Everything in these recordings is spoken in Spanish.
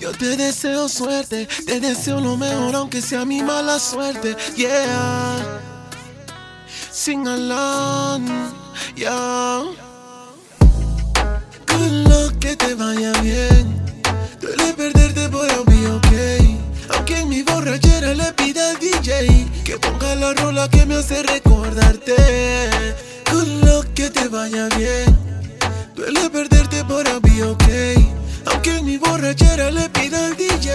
Yo te deseo suerte, te deseo lo mejor aunque sea mi mala suerte. Yeah. Sing along, yeah. Good luck, que te vaya bien. Duele perderte por be ok. Aunque en mi borrachera le pida al DJ que ponga la rola que me hace recordarte. Good luck, que te vaya bien. Duele perderte por be ok. En mi borrachera le pida al DJ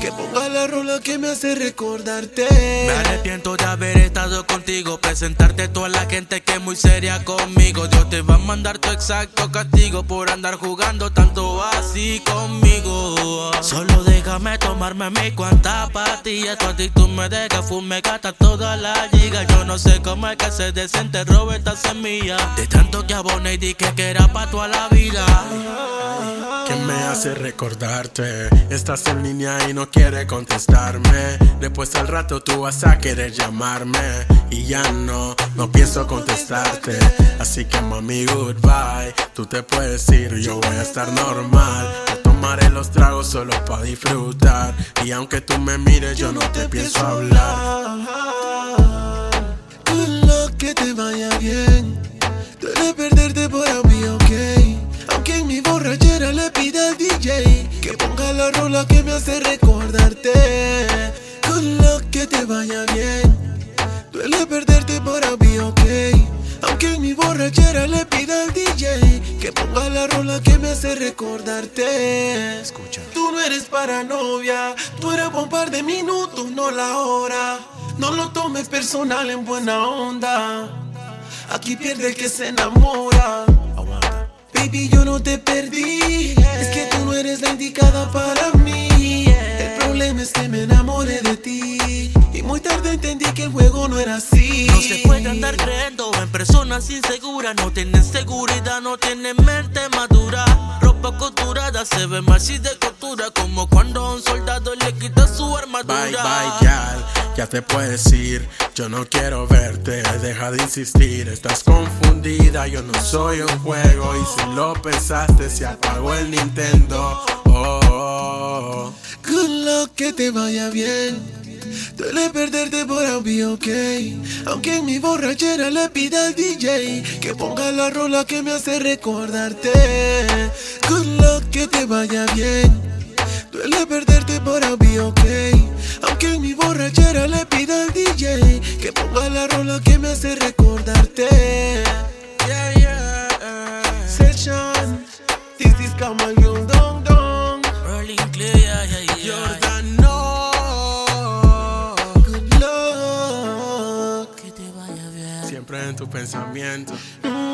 que ponga la rola que me hace recordarte. Me arrepiento de haber estado contigo, presentarte toda la gente que es muy seria conmigo. Dios te va a mandar tu exacto castigo por andar jugando tanto así conmigo. Solo déjame tomarme mi cuanta pastillas, tu actitud me deja fume gata toda la giga. Yo no sé cómo es que se desenterró esta semilla. De tanto que aboné y dije que era pa' toda la vida que me hace recordarte. Estás en línea y no quiere contestarme. Después al rato tú vas a querer llamarme. Y ya no, no pienso contestarte. Así que mami, goodbye. Tú te puedes ir, yo voy a estar normal. Tomaré los tragos solo para disfrutar. Y aunque tú me mires, yo no te pienso hablar. Lo que te vaya bien. Duele perderte por mí, borrachera le pida al DJ que ponga la rola que me hace recordarte. Con lo que te vaya bien. Duele perderte para mí, ok. Aunque en mi borrachera le pida al DJ que ponga la rola que me hace recordarte. Escucha. Tú no eres para novia, tú eres un par de minutos, no la hora. No lo tomes personal en buena onda. Aquí pierde el que se enamora. Baby, yo no te perdí. Es que tú no eres la indicada para mí. El problema es que me enamoré de ti. Y muy tarde entendí que el juego no era así. No se puede andar creyendo en personas inseguras. No tienen seguridad, no tienen mente madura. Ropa costurada se ve más y de costura. Como cuando un soldado Ya te puedes ir. Yo no quiero verte. Deja de insistir. Estás confundida. Yo no soy un juego. Y si lo pensaste, se apagó el Nintendo. Oh, oh, oh. Good luck, que te vaya bien. Duele perderte por be ok. Aunque en mi borrachera le pida al DJ que ponga la rola que me hace recordarte. Good luck, que te vaya bien. Duele perderte por be ok. En mi borrachera le pida al DJ que ponga la rola que me hace recordarte. Yeah, yeah. Session, this is Camaleon Dong Dong. Early clear, yeah, yeah, yeah. Jordan, no. Good luck. Que te vaya bien. Siempre en tu pensamiento. Mm.